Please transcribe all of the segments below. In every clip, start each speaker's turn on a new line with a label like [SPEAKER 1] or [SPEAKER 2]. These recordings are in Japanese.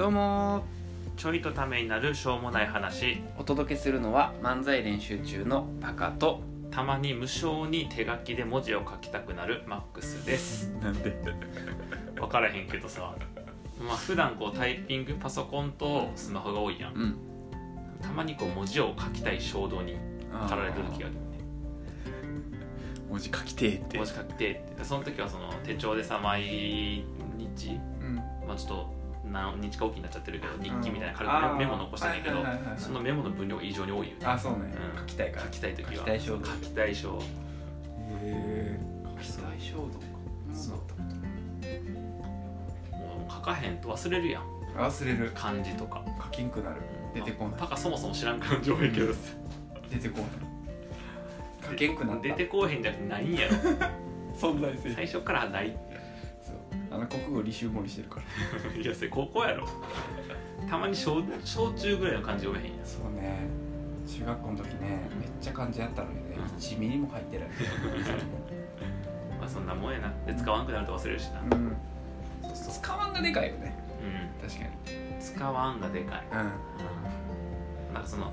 [SPEAKER 1] どうも。
[SPEAKER 2] ちょいとためになるしょうもない話。
[SPEAKER 1] お届けするのは漫才練習中のパカと
[SPEAKER 2] たまに無償に手書きで文字を書きたくなるマックスです。
[SPEAKER 1] なんで？
[SPEAKER 2] 分からへんけどさ。まあ普段こうタイピングパソコンとスマホが多いやん。
[SPEAKER 1] うん。
[SPEAKER 2] たまにこう文字を書きたい衝動に駆られてる時がある
[SPEAKER 1] 文字書きてーって。
[SPEAKER 2] 文字書きてって。でその時はその手帳でさ毎日
[SPEAKER 1] うん。
[SPEAKER 2] まあちょっと何日かおきになっちゃってるけど日記みたいな軽くメモ残してんねんけどそのメモの分量が異常に多いよね。
[SPEAKER 1] あそうね、
[SPEAKER 2] うん。
[SPEAKER 1] 書きたいから。
[SPEAKER 2] 書きたい時は。
[SPEAKER 1] 書きたい衝動。
[SPEAKER 2] 書きたい衝動。
[SPEAKER 1] へえ書きたい衝動か。
[SPEAKER 2] そう。
[SPEAKER 1] う
[SPEAKER 2] もう書かへんと忘れるやん。
[SPEAKER 1] 忘れる。
[SPEAKER 2] 漢字とか。
[SPEAKER 1] 書きんくなる。出てこない。
[SPEAKER 2] パカそもそも知らん感情やけどさ。
[SPEAKER 1] 出てこない。書けんくなった。
[SPEAKER 2] 出てこうへんじゃなくてないんやろ。
[SPEAKER 1] 存在性
[SPEAKER 2] 最初からない
[SPEAKER 1] あの国語履修盛りしてるから。
[SPEAKER 2] いやそれ高校やろ。たまに小小中ぐらいの漢字読めへんやん。
[SPEAKER 1] そうね。中学校の時ねめっちゃ漢字やったのにね
[SPEAKER 2] うん。
[SPEAKER 1] 1ミリも入ってない。
[SPEAKER 2] まあそんなもんやな。で使わんくなると忘れるしな。
[SPEAKER 1] うん。使わんがでかいよね。
[SPEAKER 2] うん。
[SPEAKER 1] 確かに。
[SPEAKER 2] 使わんがでかい。
[SPEAKER 1] うん。
[SPEAKER 2] なんかその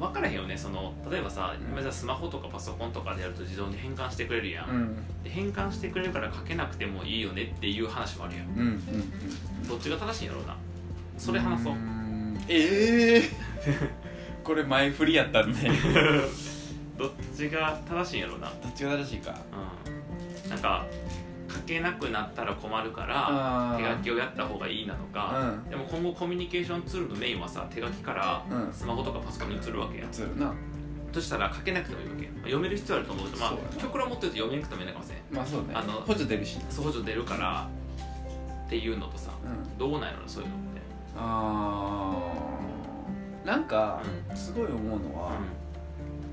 [SPEAKER 2] 分からへんよね。その例えばさ今じゃスマホとかパソコンとかでやると自動に変換してくれるやん、
[SPEAKER 1] うん。
[SPEAKER 2] で変換してくれるから書けなくてもいいよねっていう話もあるやん。
[SPEAKER 1] うんうん
[SPEAKER 2] どっちが正しいんやろうな。それ話そう。
[SPEAKER 1] ん。ええ これ前振りやったんで。
[SPEAKER 2] どっちが正しいんやろうな。
[SPEAKER 1] どっちが正しいか。
[SPEAKER 2] うん。なんか書けなくなったら困るから
[SPEAKER 1] あ
[SPEAKER 2] 手書きをやった方がいいなのか、
[SPEAKER 1] うん。
[SPEAKER 2] でも今後コミュニケーションツールのメインはさ手書きから
[SPEAKER 1] うん。
[SPEAKER 2] スマホとかパソコンに移るわけや
[SPEAKER 1] うやな。
[SPEAKER 2] そしたら書けなくてもいいわけ読める必要あると思うけどまあ極論持ってると読めなくてもいいのかもしれん。
[SPEAKER 1] まあそうね。
[SPEAKER 2] あの
[SPEAKER 1] 補助出るし
[SPEAKER 2] 補助出るからっていうのとさ
[SPEAKER 1] うん。
[SPEAKER 2] どうなんやろなそういうのって。
[SPEAKER 1] あー。なんかすごい思うのは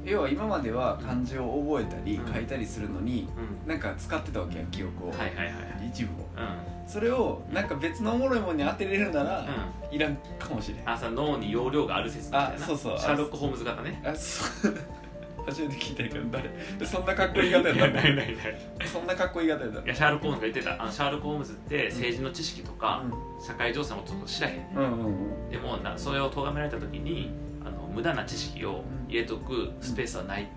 [SPEAKER 1] 要は今までは漢字を覚えたり
[SPEAKER 2] うん。
[SPEAKER 1] 書いたりするのに
[SPEAKER 2] うん、
[SPEAKER 1] なんか使ってたわけや記憶を。
[SPEAKER 2] はいはいはいはい。
[SPEAKER 1] 一部を。
[SPEAKER 2] うん。
[SPEAKER 1] それをなんか別のおもろいものに当てれるなら
[SPEAKER 2] うん。
[SPEAKER 1] いらんかもしれん。
[SPEAKER 2] あさ脳に容量がある説みたいな。
[SPEAKER 1] あそうそう。
[SPEAKER 2] シャーロック・ホームズ型ね。
[SPEAKER 1] あそう。初めて聞いたけど誰？そんなかっこいい方やったの？
[SPEAKER 2] ないないない
[SPEAKER 1] そんなかっこいい方やったの？
[SPEAKER 2] いやシャーロック・ホームズが言ってた。あのシャーロック・ホームズって政治の知識とか、
[SPEAKER 1] う
[SPEAKER 2] 社会情勢のこと知らへん。
[SPEAKER 1] んうんうんうん。
[SPEAKER 2] でもなそれを咎められた時に無駄な知識を入れとくスペースはない、
[SPEAKER 1] かっ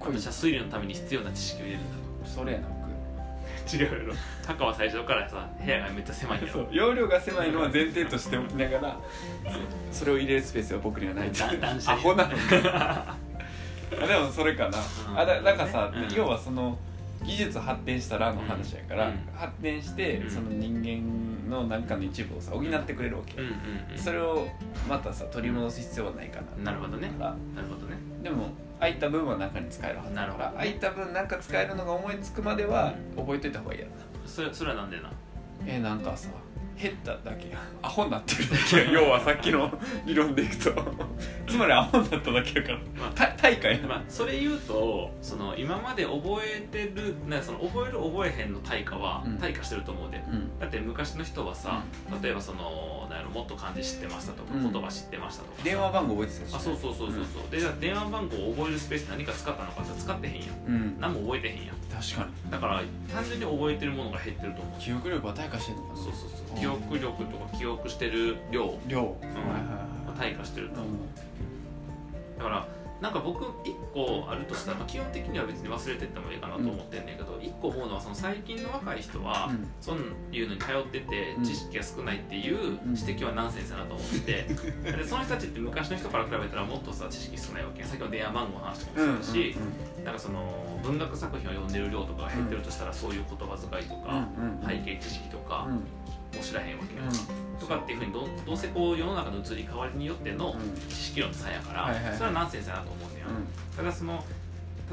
[SPEAKER 1] こいい。
[SPEAKER 2] 私は推理のために必要な知識を入れるんだ
[SPEAKER 1] それやな。僕
[SPEAKER 2] と違うやろ。タカは最初からさ部屋がめっちゃ狭いんやろ。
[SPEAKER 1] そう。容量が狭いのは前提としておきながらそれを入れるスペースは僕にはない
[SPEAKER 2] だ男子
[SPEAKER 1] アホなのか。あでもそれかな、
[SPEAKER 2] うん。
[SPEAKER 1] あだなんかさ、
[SPEAKER 2] うん。
[SPEAKER 1] 要はその技術発展したらの話やから、
[SPEAKER 2] うん。
[SPEAKER 1] 発展して、
[SPEAKER 2] うん。
[SPEAKER 1] その人間の何かの一部をさ補ってくれるわけ、それをまたさ取り戻す必要はないかな。
[SPEAKER 2] なるほどね。なるほどね。
[SPEAKER 1] でも空いた分は中に使えるはずだから
[SPEAKER 2] なるほど。
[SPEAKER 1] 空いた分なんか使えるのが思いつくまでは
[SPEAKER 2] うん。
[SPEAKER 1] 覚えといた方がいいやろな。
[SPEAKER 2] それそれはなんでな？
[SPEAKER 1] えー、なんかさ減っただけ。やアホになってるだけ。や 要はさっきの理論でいくと。つまりアホになっただけやから。
[SPEAKER 2] まあ。
[SPEAKER 1] た対価や。
[SPEAKER 2] まあ、それ言うとその今まで覚えてるなその覚える覚えへんの対価は
[SPEAKER 1] うん。
[SPEAKER 2] 対価してると思うで、
[SPEAKER 1] うん。
[SPEAKER 2] だって昔の人はさ、例えばそのなんやろもっと漢字知ってましたとか、
[SPEAKER 1] うん。
[SPEAKER 2] 言葉知ってましたとかさ。
[SPEAKER 1] 電話番号覚えてたし
[SPEAKER 2] あそうそうそうそうそう、でじゃあ電話番号を覚えるスペース何か使ったのかって使ってへんやん。
[SPEAKER 1] うん。
[SPEAKER 2] 何も覚えてへんやん。
[SPEAKER 1] 確かに。
[SPEAKER 2] だから単純に覚えてるものが減ってると思う。
[SPEAKER 1] 記憶力は退化してるのかな。
[SPEAKER 2] そうそうそう。記憶力とか記憶してる量。
[SPEAKER 1] 量、
[SPEAKER 2] ん。
[SPEAKER 1] はいはいはい
[SPEAKER 2] は退化してると思う。
[SPEAKER 1] う
[SPEAKER 2] だからなんか僕1個あるとしたら、まあ基本的には別に忘れてってもいいかなと思ってんねんけど、1個思うのはその最近の若い人は、
[SPEAKER 1] ん。
[SPEAKER 2] そういうのに頼ってて
[SPEAKER 1] うん。
[SPEAKER 2] 知識が少ないっていう指摘はナンセンスだなと思ってて、でその人たちって昔の人から比べたらもっとさ知識少ないわけさっきの電話番号の話とか
[SPEAKER 1] うん
[SPEAKER 2] もそうだし、なんかその文学作品を読んでる量とかが減ってるとしたら、そういう言葉遣いとか、背景知識とか
[SPEAKER 1] うん
[SPEAKER 2] も知らへんわけよ、
[SPEAKER 1] うん。
[SPEAKER 2] とかっていうふうにどどうせこう世の中の移り変わりによっての
[SPEAKER 1] うん。
[SPEAKER 2] 知識量の差やから、
[SPEAKER 1] はいはいはい。
[SPEAKER 2] それはナンセンスだなと思うんだよ、ただその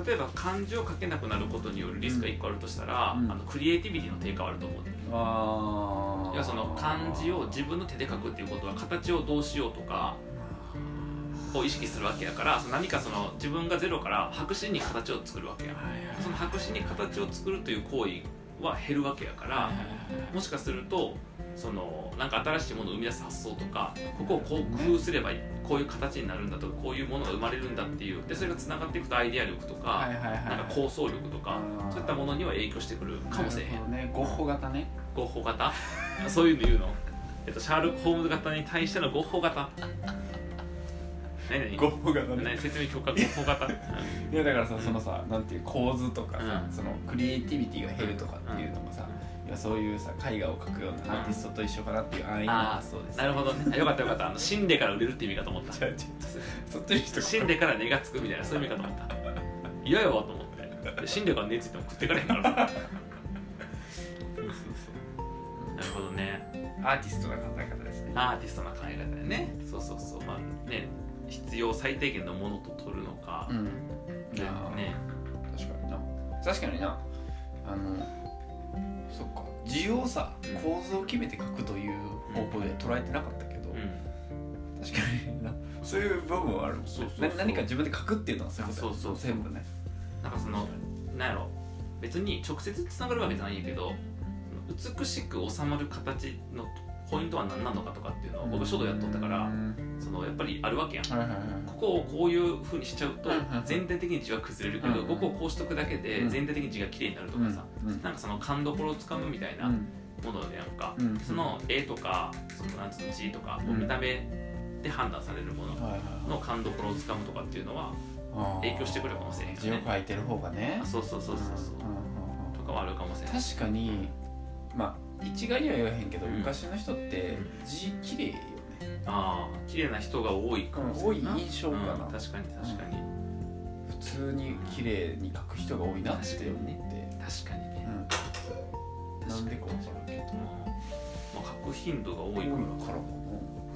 [SPEAKER 2] 例えば漢字を書けなくなることによるリスクが1個あるとしたら、
[SPEAKER 1] うん。
[SPEAKER 2] あのクリエイティビティの低下はあると思うね
[SPEAKER 1] ああ
[SPEAKER 2] 要はその漢字を自分の手で書くっていうことは形をどうしようとかを意識するわけやからその何かその自分がゼロから白紙に形を作るわけやその白紙に形を作るという行為は減るわけやからもしかするとそのなんか新しいものを生み出す発想とかここをこう工夫すればこういう形になるんだとかこういうものが生まれるんだっていうでそれがつながっていくとアイデア力とか、なんか構想力とかそういったものには影響してくるかもしれへん。
[SPEAKER 1] ね。ゴッホ型ね。
[SPEAKER 2] ゴッホ型？そういうの言うの？えっと、シャーロック・ホームズ型に対してのゴッホ型何何？
[SPEAKER 1] ゴッホ型ね。
[SPEAKER 2] 何？説明許可ゴッホ型、う ん
[SPEAKER 1] いやだからさそのさなんていう構図とかさ、
[SPEAKER 2] うん。
[SPEAKER 1] そのクリエイティビティが減るとかっていうのもさ、いやそういうさ絵画を描くようなアーティストと一緒かなっていう安易な
[SPEAKER 2] あ
[SPEAKER 1] 発想です。
[SPEAKER 2] あなるほど。ねあよかったよかった。あの死んでから売れるって意味かと思った。
[SPEAKER 1] 違う違うそっちに人
[SPEAKER 2] 死んでから値がつくみたいなそういう意味かと思った。嫌やわと思って。で死んでから値ついても食ってからへんから。なる
[SPEAKER 1] そうそう。
[SPEAKER 2] ほどね。
[SPEAKER 1] そうアーティストな考え方ですね。
[SPEAKER 2] アーティストな考え方でね。そうそうそう。まあね必要最低限のものと取るのか、
[SPEAKER 1] うん。
[SPEAKER 2] ねね。
[SPEAKER 1] 確かにな。確かにな。あのそっか。字をさ
[SPEAKER 2] うん。
[SPEAKER 1] 構図を決めて書くという方向で捉えてなかったけど、
[SPEAKER 2] うん。
[SPEAKER 1] 確かにな。そういう部分はあるもんね。
[SPEAKER 2] そうそう
[SPEAKER 1] 何か自分で書くっていうのはそういうことや
[SPEAKER 2] そうそうそう
[SPEAKER 1] 全部ね。
[SPEAKER 2] なんかそのなんやろ。別に直接つながるわけじゃないんやけど美しく収まる形のポイントは何なのかとかっていうのを僕書道やっとったから
[SPEAKER 1] うん
[SPEAKER 2] そのやっぱりあるわけやん。
[SPEAKER 1] はいはいはい。
[SPEAKER 2] ここをこういうふうにしちゃうと全体的に字は崩れるけど
[SPEAKER 1] うんうん。
[SPEAKER 2] ここをこうしとくだけで
[SPEAKER 1] うん。
[SPEAKER 2] 全体的に字が綺麗になるとかさ
[SPEAKER 1] うん。
[SPEAKER 2] なんかその勘どころをつかむみたいな
[SPEAKER 1] うん。
[SPEAKER 2] ものでやんか。
[SPEAKER 1] うん。
[SPEAKER 2] その絵とかそのなんつうの字とか
[SPEAKER 1] うん。
[SPEAKER 2] 見た目で判断されるもの
[SPEAKER 1] はいはい
[SPEAKER 2] の勘どころをつかむとかっていうのは影響してくるかもしれへんよね。
[SPEAKER 1] 字を書いてる方がね。
[SPEAKER 2] あそうそうそうそうそ
[SPEAKER 1] う。
[SPEAKER 2] とかはあるかもしれない
[SPEAKER 1] 確かにまあ一概には言わへんけど、
[SPEAKER 2] うん。
[SPEAKER 1] 昔の人って字綺麗よね、
[SPEAKER 2] ああ綺麗な人が多いかもしれないな。
[SPEAKER 1] 多い印象かな。
[SPEAKER 2] うん確かに確かに。
[SPEAKER 1] 普通に綺麗に書く人が多いなって思って、
[SPEAKER 2] 確かにね。
[SPEAKER 1] うん、なんでか分からん。けど
[SPEAKER 2] うんまあ書く頻度が多いから
[SPEAKER 1] か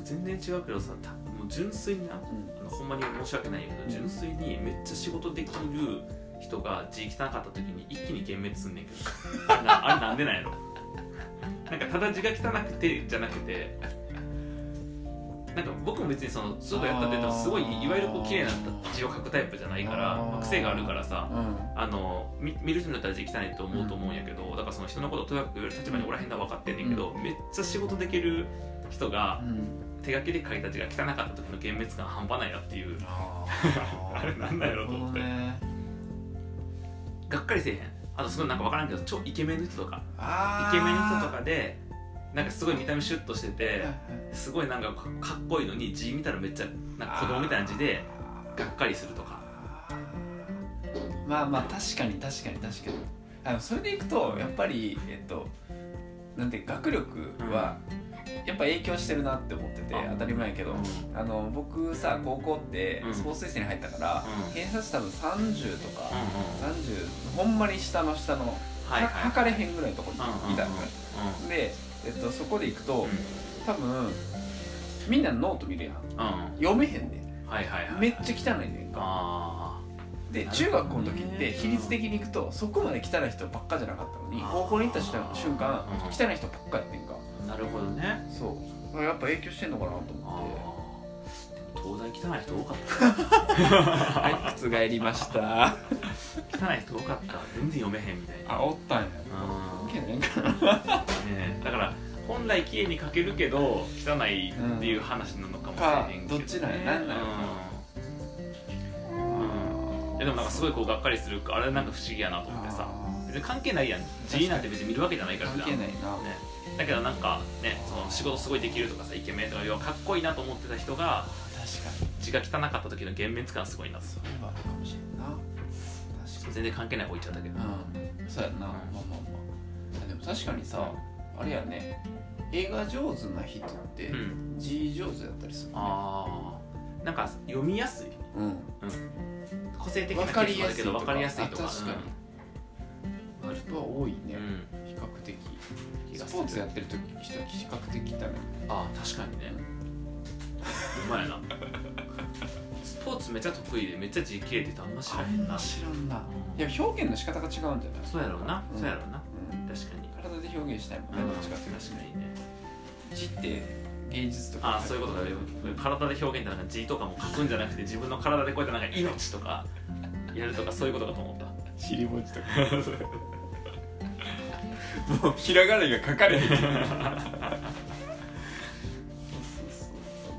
[SPEAKER 2] 全然違うけどさたもう純粋にな
[SPEAKER 1] うん。
[SPEAKER 2] あのほんまに申し訳ないけど、
[SPEAKER 1] うん。
[SPEAKER 2] 純粋にめっちゃ仕事できる人が字汚かった時に一気に幻滅すんねんけど。なあれなんでなんやろ。なんかただ字が汚くてじゃなくてなんか僕も別にその書道やったって言ってもすごいいわゆるこう綺麗な字を書くタイプじゃないから
[SPEAKER 1] あー。
[SPEAKER 2] まあ癖があるからさ
[SPEAKER 1] うん。
[SPEAKER 2] あの見見る人によっては字汚いと思うと思うんやけど、だからその人のことをとやかく言える立場におらへんのは分かってんねんけど、めっちゃ仕事できる人が
[SPEAKER 1] うん。
[SPEAKER 2] 手書きで書いた字が汚かった時の幻滅感半端ないなっていう
[SPEAKER 1] あ
[SPEAKER 2] あれなんだやろうと思って。
[SPEAKER 1] ね。
[SPEAKER 2] がっかりせえへん。あとすごいなんか分からんけど超イケメンの人とか。
[SPEAKER 1] あ
[SPEAKER 2] イケメンの人と
[SPEAKER 1] か
[SPEAKER 2] かでなんかすごい見た目シュッとしててすごいなんかかかっこいいのに字見たらめっちゃなんか子供みたいな字でがっかりするとか。
[SPEAKER 1] まあまあ確かに確かに確かに。あのそれでいくとやっぱりえっとなんて学力はやっぱ影響してるなって思ってて
[SPEAKER 2] あ。
[SPEAKER 1] 当たり前やけど。
[SPEAKER 2] うん。
[SPEAKER 1] あの僕さ高校って
[SPEAKER 2] うん。
[SPEAKER 1] スポーツ推薦に入ったから
[SPEAKER 2] うん。
[SPEAKER 1] 偏差値多分30とか
[SPEAKER 2] うんうん
[SPEAKER 1] 30ほんまに下の下の
[SPEAKER 2] はいはい
[SPEAKER 1] 測れへんぐらいのところにいたのでえっとそこで行くと多分みんなノート見るやん。
[SPEAKER 2] うん。
[SPEAKER 1] 読めへんね
[SPEAKER 2] はいはいはい
[SPEAKER 1] めっちゃ汚いねんか。
[SPEAKER 2] あ
[SPEAKER 1] で中学校の時って比率的にいくとそこまで汚い人ばっかじゃなかったのに高校に行った瞬瞬間
[SPEAKER 2] うん。
[SPEAKER 1] 汚い人ばっかやってんか。
[SPEAKER 2] あなるほどね。
[SPEAKER 1] そう。やっぱ影響してんのかなと
[SPEAKER 2] あ
[SPEAKER 1] 思
[SPEAKER 2] ー。でも東大汚い人多かった。
[SPEAKER 1] っ てはい覆りました。
[SPEAKER 2] 汚い人多かった。全然読めへんみたいな。
[SPEAKER 1] あおったんや。
[SPEAKER 2] うん
[SPEAKER 1] けどなんか
[SPEAKER 2] ねだから本来綺麗に描けるけど汚いっていう話なのかもしれへんけど、ね
[SPEAKER 1] かどっちなんやなん。なん。や
[SPEAKER 2] うん。でもなんかすごいこうがっかりするあれなんか不思議やなと思ってさ。
[SPEAKER 1] あ
[SPEAKER 2] 別に関係ないやん。字なんて別に見るわけじゃない
[SPEAKER 1] ー
[SPEAKER 2] から
[SPEAKER 1] 関係ないな。
[SPEAKER 2] ね、だけどなんかねその仕事すごいできるとかさイケメンとか要はかっこいいなと思ってた人が
[SPEAKER 1] 確かに。
[SPEAKER 2] 字が汚かった時の幻滅感すごいな
[SPEAKER 1] それはあるかもしれんな。
[SPEAKER 2] 全然関係ない方言っちゃったけど、
[SPEAKER 1] にうん。そうやんな確かにさあれやね映画上手な人って
[SPEAKER 2] うん。
[SPEAKER 1] 字上手だったりするね。
[SPEAKER 2] ああなんか読みやすい。
[SPEAKER 1] うん。
[SPEAKER 2] 個性的な
[SPEAKER 1] 分かりやすい
[SPEAKER 2] ケースもあるけど分かりやすいとか。
[SPEAKER 1] あ確かに。あれは多いね、
[SPEAKER 2] うん。
[SPEAKER 1] 比較的。
[SPEAKER 2] 気がする。
[SPEAKER 1] スポーツやってる時人は比較的だね
[SPEAKER 2] ああ確かにね。うまいな。スポーツめっちゃ得意でめっちゃ字綺麗って人あんま知らへんな。
[SPEAKER 1] 知らんな。
[SPEAKER 2] うん。
[SPEAKER 1] いや表現の仕方が違うんじゃない？
[SPEAKER 2] そうやろうな、
[SPEAKER 1] うん。
[SPEAKER 2] そうやろうな。
[SPEAKER 1] うん。
[SPEAKER 2] 確かに
[SPEAKER 1] 表現したいもんね、
[SPEAKER 2] うん。
[SPEAKER 1] どっちかっていうと
[SPEAKER 2] 確かにね。
[SPEAKER 1] 字って芸術とか。
[SPEAKER 2] ああそういうことだ。よ体で表現ってなんか字とかも書くんじゃなくて自分の体でこうやってなんか命とか やるとかそういうことかと思った。
[SPEAKER 1] 尻文字とか。もうひらがなが書かれへん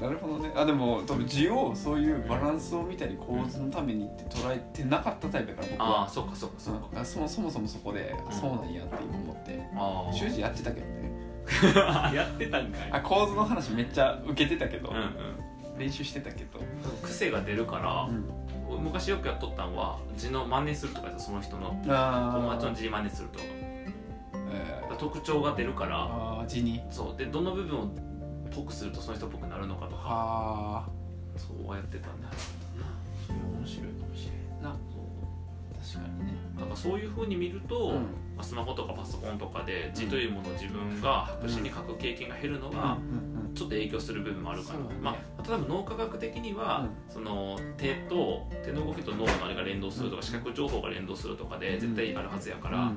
[SPEAKER 1] なるほどね。あでも多分字をそういうバランスを見たり構図のためにって捉えてなかったタイプやから僕
[SPEAKER 2] あ
[SPEAKER 1] は。
[SPEAKER 2] あそうかそうかそうか。
[SPEAKER 1] うん、そもそもそもそこで、
[SPEAKER 2] ん。
[SPEAKER 1] そうなんやって今思って。
[SPEAKER 2] ああ
[SPEAKER 1] 習字やってたけどね。
[SPEAKER 2] やってたんかい。
[SPEAKER 1] あ構図の話めっちゃ受けてたけど、
[SPEAKER 2] うんうん。
[SPEAKER 1] 練習してたけど、
[SPEAKER 2] 癖が出るから
[SPEAKER 1] う、ん、
[SPEAKER 2] 昔よくやっとったんは字の真似するとかその人の
[SPEAKER 1] あ
[SPEAKER 2] 友達の字真似するとか。
[SPEAKER 1] えー。
[SPEAKER 2] 特徴が出るから。
[SPEAKER 1] 字に。
[SPEAKER 2] そう。でどの部分をぽくするとその人っぽくなるのかとか。
[SPEAKER 1] はあ
[SPEAKER 2] そうやってたんだ
[SPEAKER 1] それ面白いかもしれんな。確かにね。
[SPEAKER 2] なんかそういうふうに見ると、
[SPEAKER 1] うん。
[SPEAKER 2] まあスマホとかパソコンとかで字というものを自分が白紙に書く経験が減るのが
[SPEAKER 1] うん
[SPEAKER 2] ちょっと影響する部分もあるかな、
[SPEAKER 1] ね。
[SPEAKER 2] まあ、例えば脳科学的には、その手と手の動きと脳のあれが連動するとか視覚情報が連動するとかで絶対あるはずやから、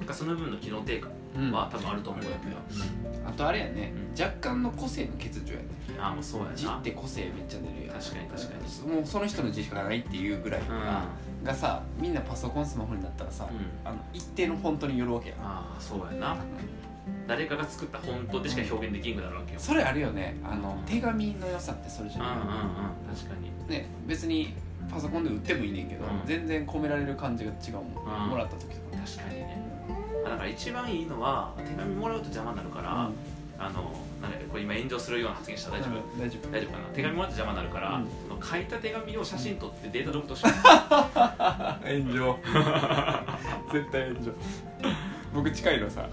[SPEAKER 2] なんかその部分の機能低下
[SPEAKER 1] うん。
[SPEAKER 2] は多分あると思うんやけど、
[SPEAKER 1] あとあれやね、
[SPEAKER 2] うん。
[SPEAKER 1] 若干の個性の欠如やね。
[SPEAKER 2] ああもうそうやな。
[SPEAKER 1] 字って個性めっちゃ出るやん。
[SPEAKER 2] 確かに確かに。
[SPEAKER 1] もうその人の字しかないっていうぐらい
[SPEAKER 2] うん、
[SPEAKER 1] が,、がさみんなパソコンスマホになったらさ、
[SPEAKER 2] うん。
[SPEAKER 1] あの一定のフォントによるわけやん。
[SPEAKER 2] ああそうやな。誰かが作った本当でしか表現できんくなるわけよ、
[SPEAKER 1] それあるよね。あの手紙の良さってそれじゃ
[SPEAKER 2] うんうんうん
[SPEAKER 1] ない、
[SPEAKER 2] 確かに。
[SPEAKER 1] ね別にパソコンで売ってもいいねんけど、
[SPEAKER 2] うん。
[SPEAKER 1] 全然込められる感じが違うもん、
[SPEAKER 2] うん。
[SPEAKER 1] もらった時とか。
[SPEAKER 2] 確かにねだから一番いいのは手紙もらうと邪魔になるから、
[SPEAKER 1] うん。
[SPEAKER 2] あのなんこれ今炎上するような発言したら大丈夫、
[SPEAKER 1] うん大丈夫。
[SPEAKER 2] 大丈夫かな？手紙もらって邪魔になるから、
[SPEAKER 1] うん。
[SPEAKER 2] その書いた手紙を写真撮ってデータログとして。
[SPEAKER 1] 炎上。絶対炎上。僕近いのさ、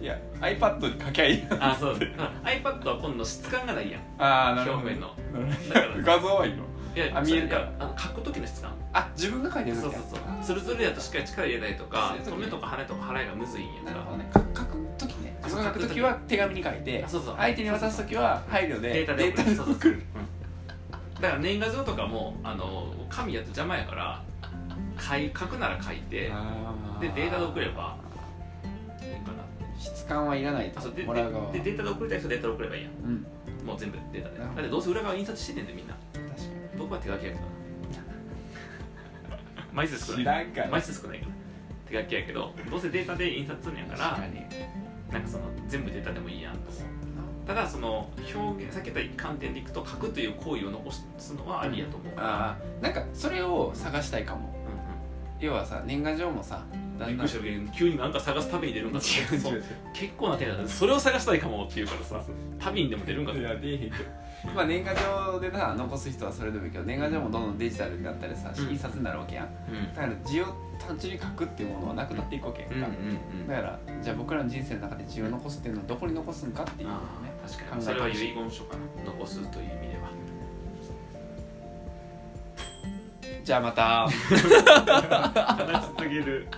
[SPEAKER 1] いや iPad に書きゃいい
[SPEAKER 2] あそう。iPad は今度質感がないやん。
[SPEAKER 1] ああなるほど。
[SPEAKER 2] 表面の。
[SPEAKER 1] 画像はいいの。
[SPEAKER 2] いや
[SPEAKER 1] あ見えるか
[SPEAKER 2] あの書く時の質感。
[SPEAKER 1] あ自分が書いてる
[SPEAKER 2] そうそうそう。ツルツルやとしっかり力入れたりとか止めとか羽とか払いがむずいんやんか。
[SPEAKER 1] なるほどね。か書く時ね。書く時は手紙に書いて
[SPEAKER 2] あそうそう。
[SPEAKER 1] 相手に渡す時は配慮で
[SPEAKER 2] データで送る。
[SPEAKER 1] データで送る。
[SPEAKER 2] だから年賀状とかもあの紙やと邪魔やから書い書くなら書いてでデータで送ればいいかな
[SPEAKER 1] 質感はいらないと
[SPEAKER 2] あそうで
[SPEAKER 1] もらう側は。
[SPEAKER 2] ででデータで送りたい人はデータで送ればいいやん。
[SPEAKER 1] うん。
[SPEAKER 2] もう全部データで。だってどうせ裏側印刷してんねんでみんな僕は手書きやけどな。枚数少
[SPEAKER 1] に
[SPEAKER 2] ない。
[SPEAKER 1] から。
[SPEAKER 2] 枚数少ないから手書きやけどどうせデータで印刷するんやから
[SPEAKER 1] 確かに。
[SPEAKER 2] なんかその全部データでもいいやんと思う。ただその表現さっき言った観点でいくと書くという行為を残すのはありやと思うから、
[SPEAKER 1] ああなんかそれを探したいかも。
[SPEAKER 2] うん
[SPEAKER 1] 要はさ年賀状もさだ
[SPEAKER 2] うん、びっ
[SPEAKER 1] んだん
[SPEAKER 2] し急になんか探す旅に出るんかと思って
[SPEAKER 1] 違う違う。
[SPEAKER 2] 結構な手だそれを探したいかもって言うからさ旅にでも出るんかと
[SPEAKER 1] い
[SPEAKER 2] 思って
[SPEAKER 1] や出えへんけどまあ年賀状でさ残す人はそれでもいいけど年賀状もどんどんデジタルになったりさ
[SPEAKER 2] うん。
[SPEAKER 1] 印刷になるわけやん。
[SPEAKER 2] うん。
[SPEAKER 1] だから字を単純に書くっていうものはなくなっていくわけやん。かだからじゃあ僕らの人生の中で字を残すっていうのはどこに残すんかっていうのを
[SPEAKER 2] あ
[SPEAKER 1] ね
[SPEAKER 2] あ確か
[SPEAKER 1] 考
[SPEAKER 2] にそれは遺言書かな残すという意味では。
[SPEAKER 1] じゃあまた。
[SPEAKER 2] 話しすぎる